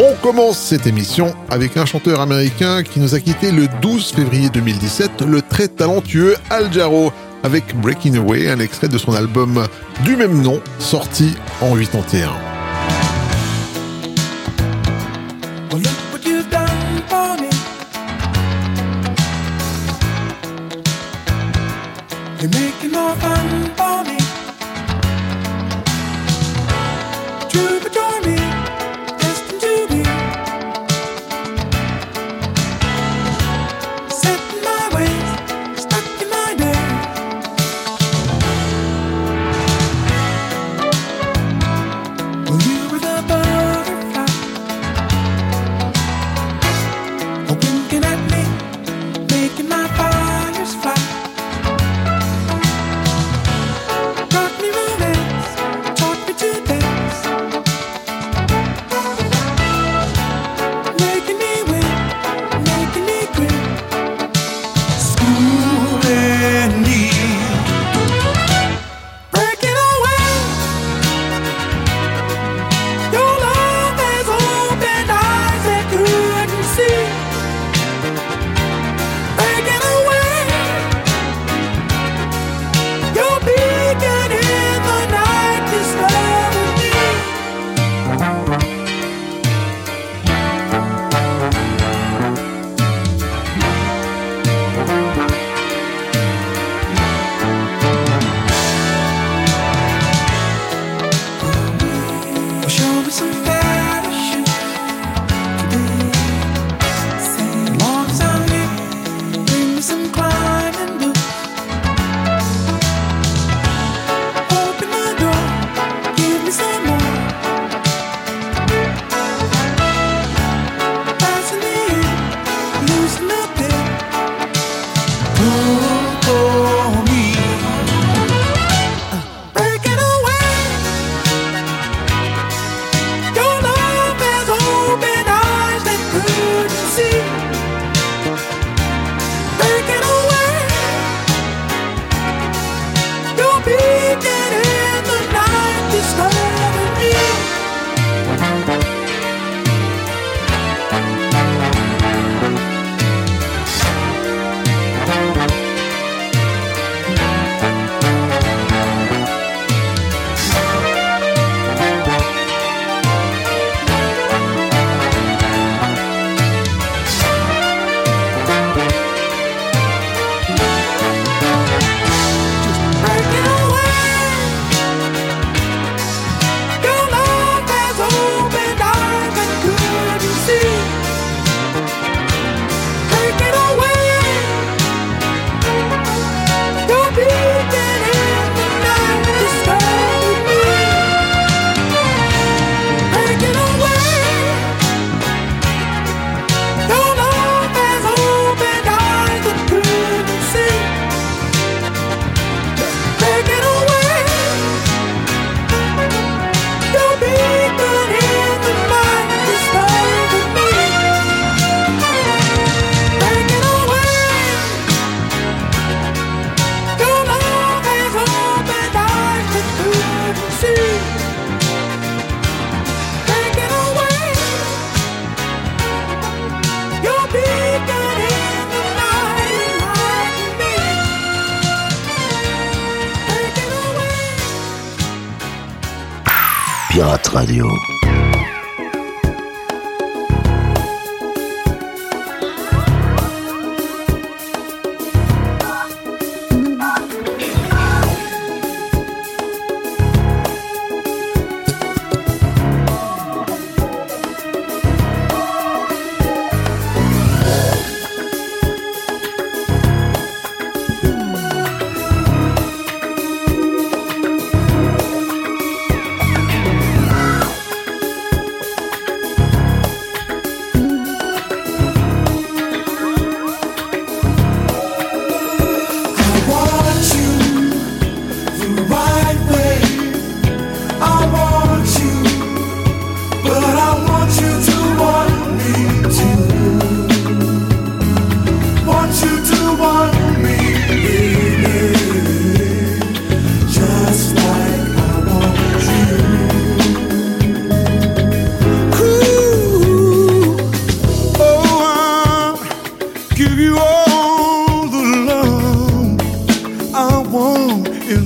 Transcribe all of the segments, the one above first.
On commence cette émission avec un chanteur américain qui nous a quitté le 12 février 2017, le très talentueux Al Jarreau, avec Breaking Away, un extrait de son album du même nom, sorti en 81.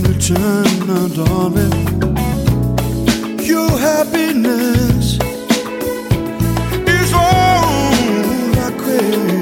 Return, tenement darling. Your happiness is all I crave.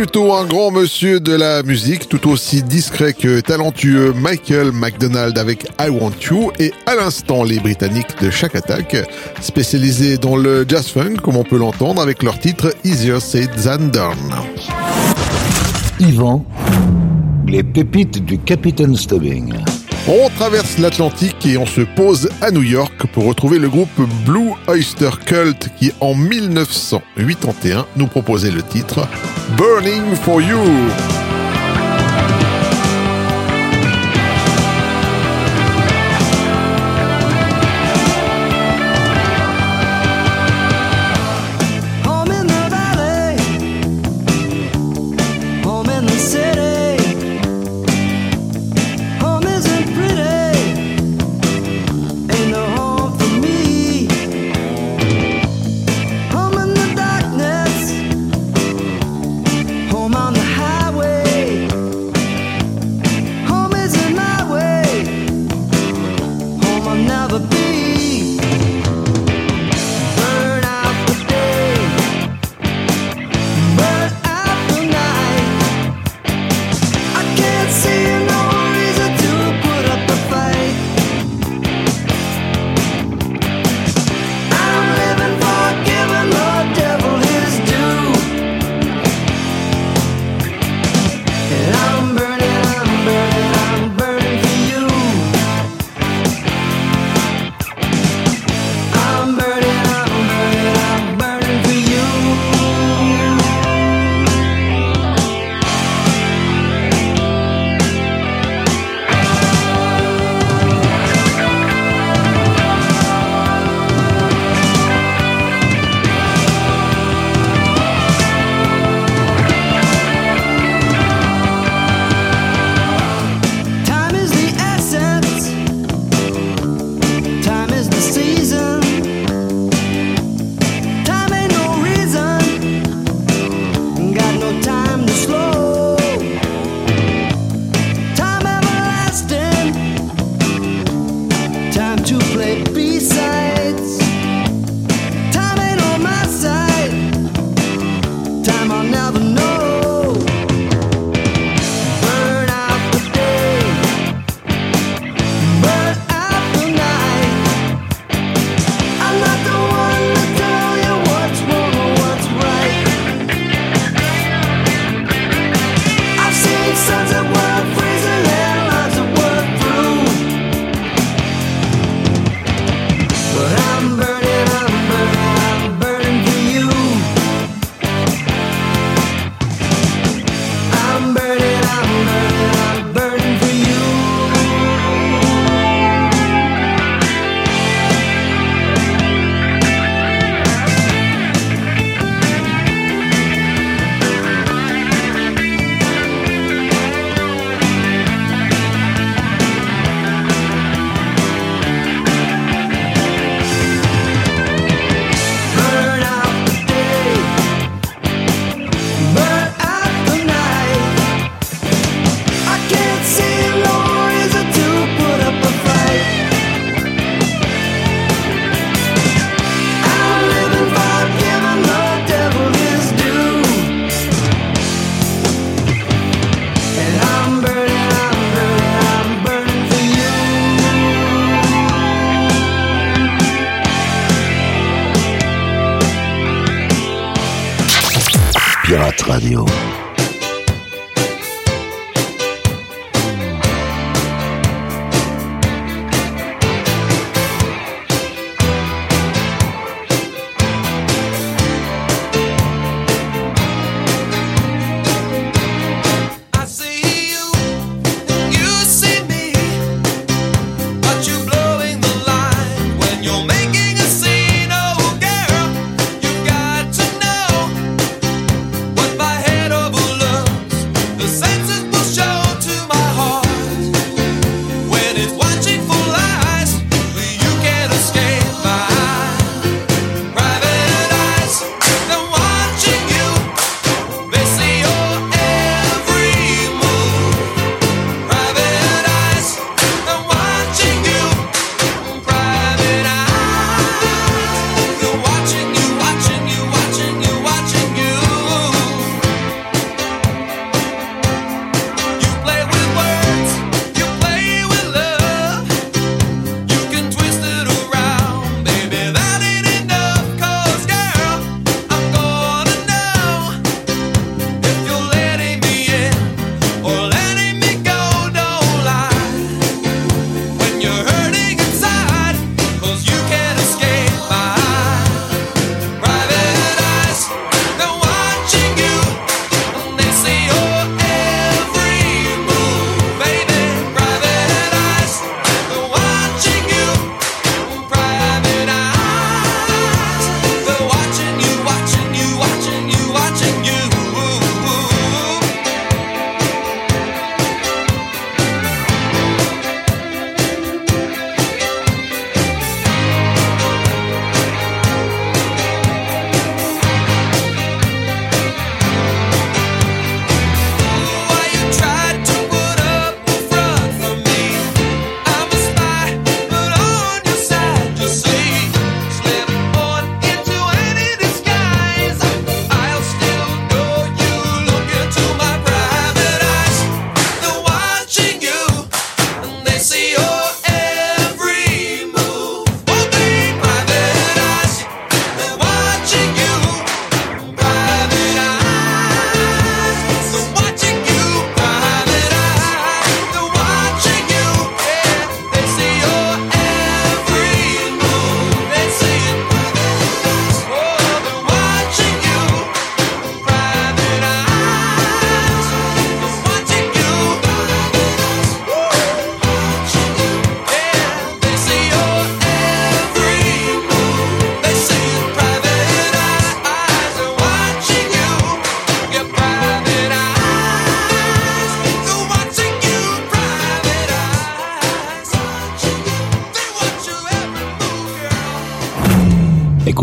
plutôt un grand monsieur de la musique, tout aussi discret que talentueux Michael McDonald avec I Want You et à l'instant les Britanniques de chaque attaque, spécialisés dans le jazz funk comme on peut l'entendre avec leur titre Easier Said Than Done. Yvan, les pépites du Capitaine Stubbing. On traverse l'Atlantique et on se pose à New York pour retrouver le groupe Blue Oyster Cult qui en 1981 nous proposait le titre Burning for You.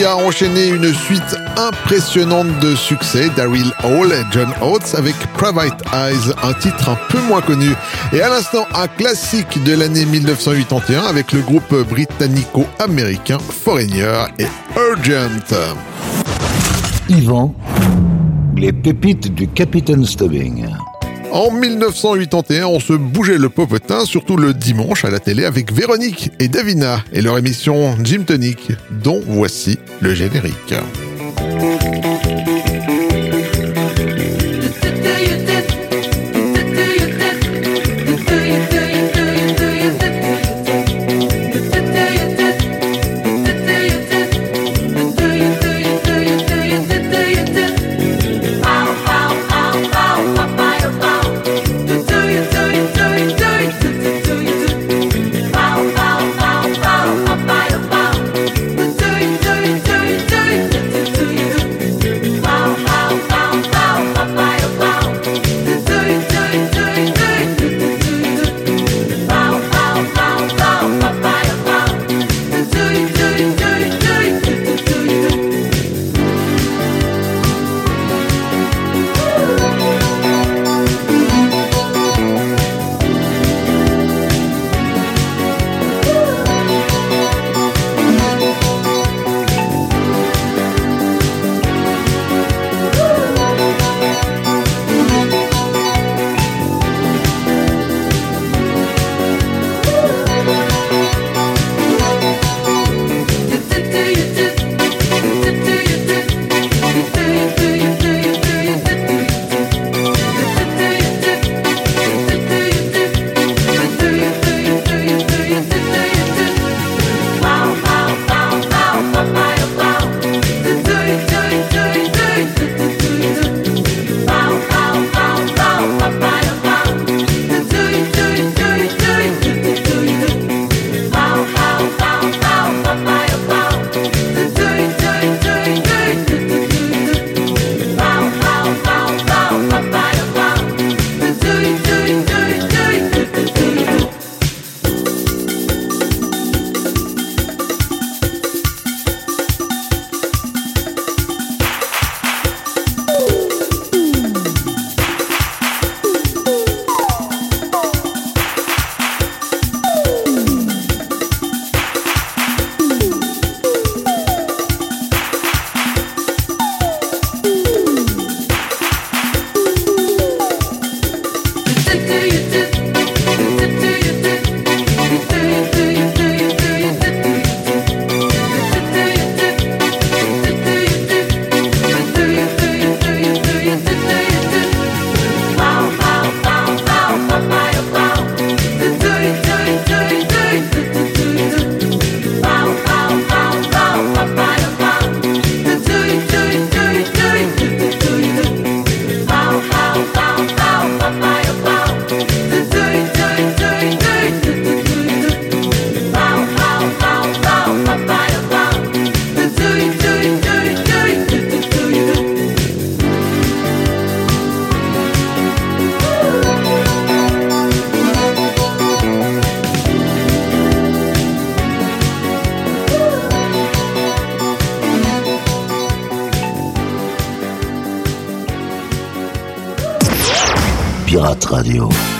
qui a enchaîné une suite impressionnante de succès, Daryl Hall et John Oates avec Private Eyes, un titre un peu moins connu. Et à l'instant, un classique de l'année 1981 avec le groupe britannico-américain Foreigner et Urgent. Yvan, les pépites du Capitaine Stubbing. En 1981, on se bougeait le popotin, surtout le dimanche à la télé avec Véronique et Davina et leur émission Gym Tonic, dont voici le générique. Pirate Radio.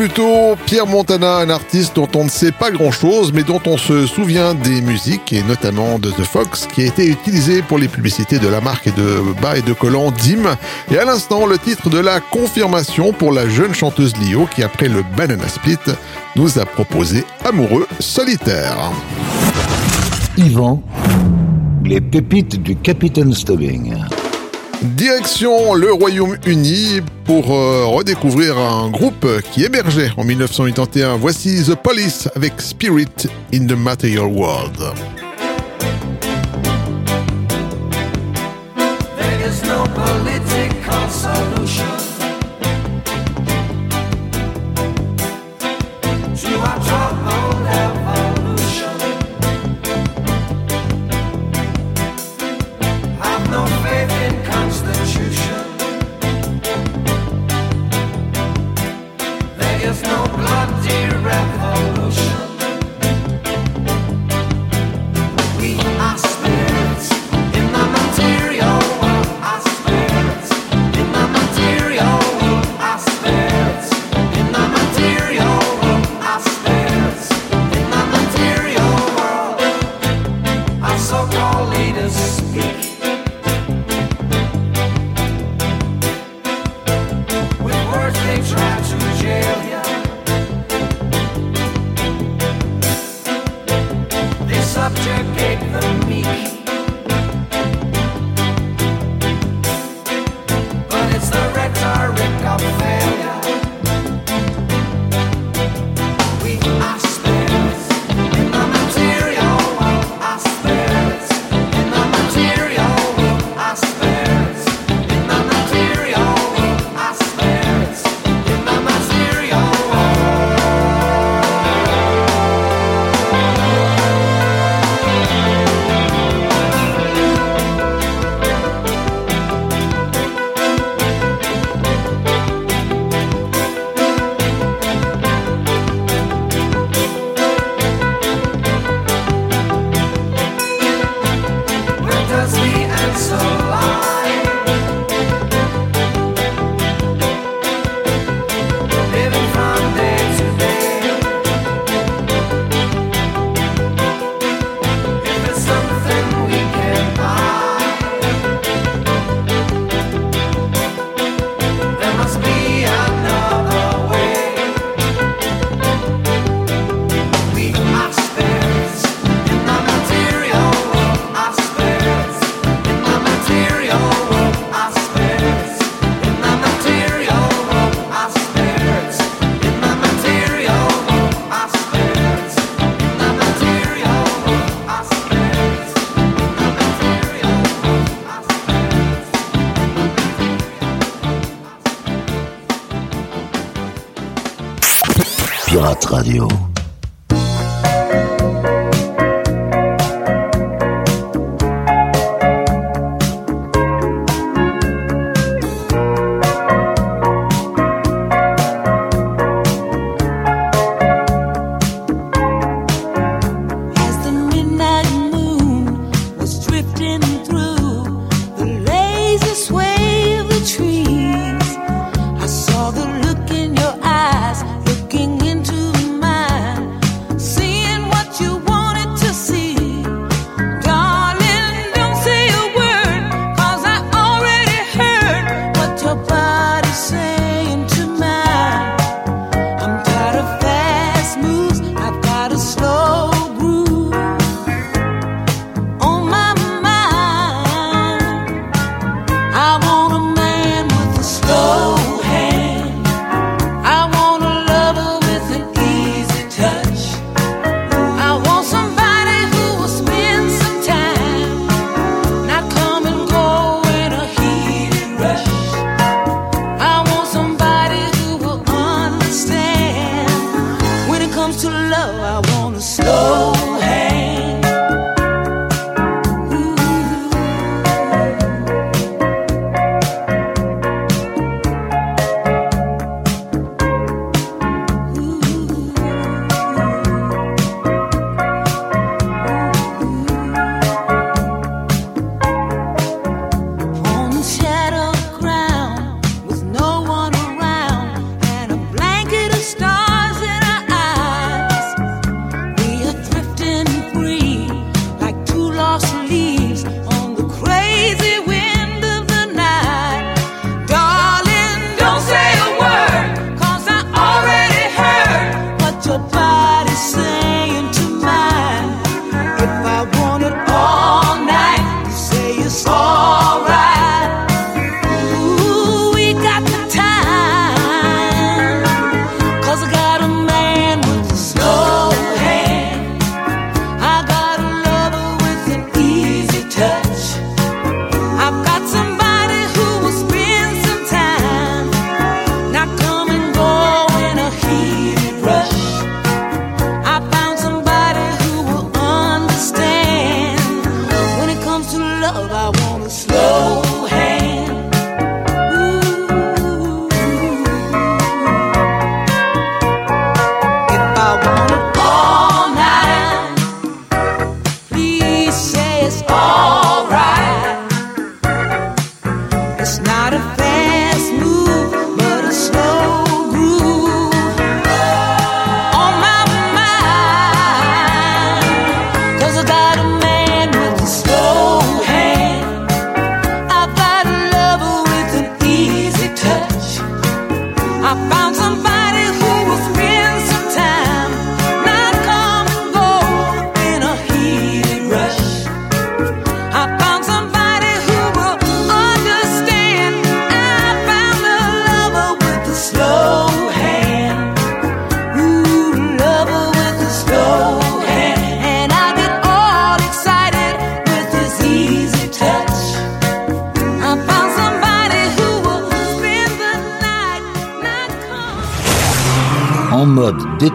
plutôt Pierre Montana, un artiste dont on ne sait pas grand-chose, mais dont on se souvient des musiques, et notamment de The Fox, qui a été utilisé pour les publicités de la marque de bas et de collants Dim. Et à l'instant, le titre de la confirmation pour la jeune chanteuse Lio, qui après le Banana Split, nous a proposé Amoureux solitaire. Yvan, les pépites du Capitaine Stubbing. Direction le Royaume-Uni pour euh, redécouvrir un groupe qui hébergeait en 1981. Voici The Police avec Spirit in the Material World.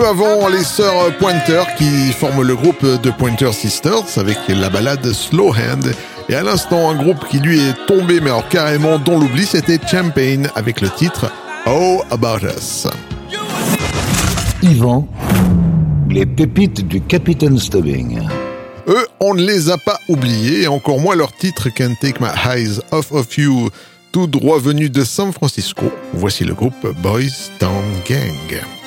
peu avant les sœurs Pointer qui forment le groupe de Pointer Sisters avec la balade Slow Hand. Et à l'instant, un groupe qui lui est tombé, mais alors carrément dans l'oubli, c'était Champagne avec le titre How About Us. Yvan, les pépites du Capitaine Stubbing. Eux, on ne les a pas oubliés, et encore moins leur titre Can Take My Eyes Off of You, tout droit venu de San Francisco. Voici le groupe Boys Town Gang.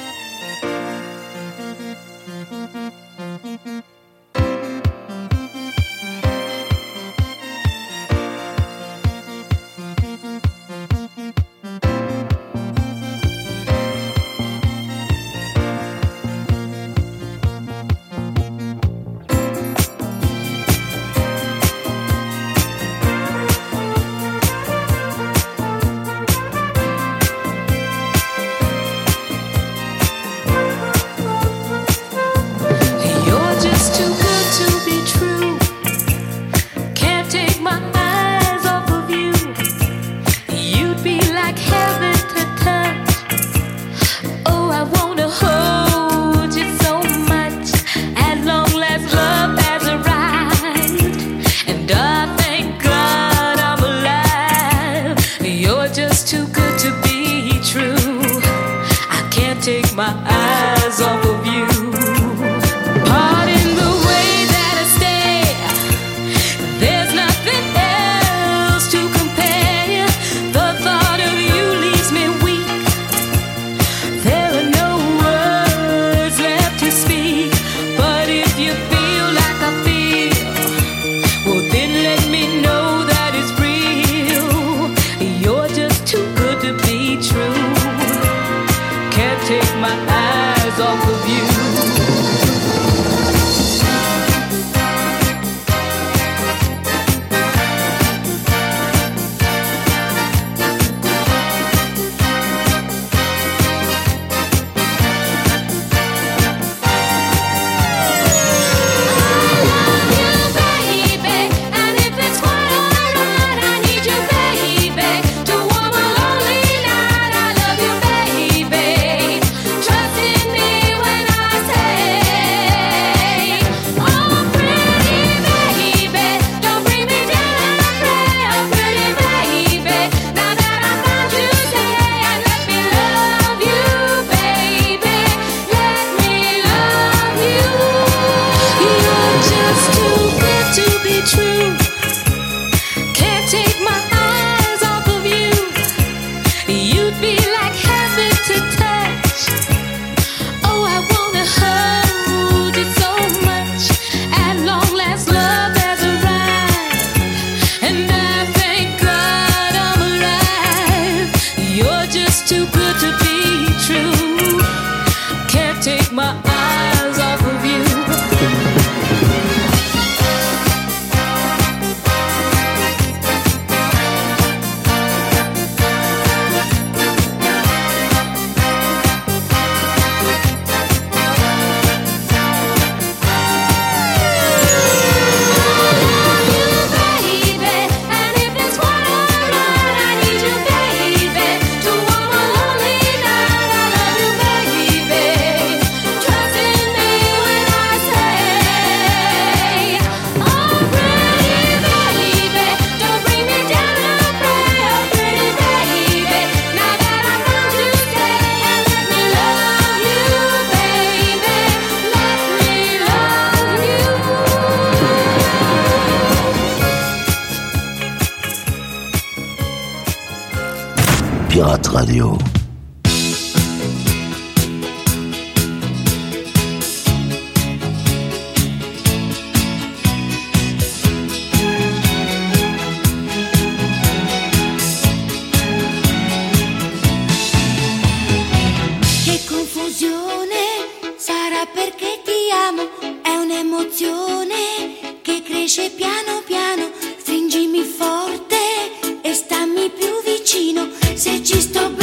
delusione sarà perché ti amo, è un'emozione che cresce piano piano, stringimi forte e stammi più vicino se ci sto bene.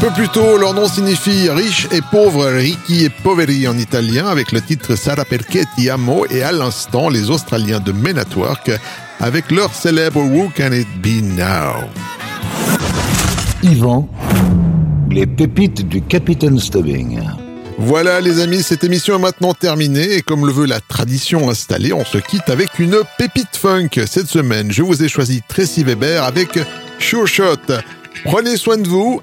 peu plus tôt, leur nom signifie riche et pauvre, ricchi et poveri en italien, avec le titre Sara perché ti amo et à l'instant les Australiens de Menatwork avec leur célèbre Who Can It Be Now? Yvan, les pépites du Capitaine Stubbing. Voilà les amis, cette émission est maintenant terminée et comme le veut la tradition installée, on se quitte avec une pépite funk. Cette semaine, je vous ai choisi Tracy Weber avec Show Shot. Prenez soin de vous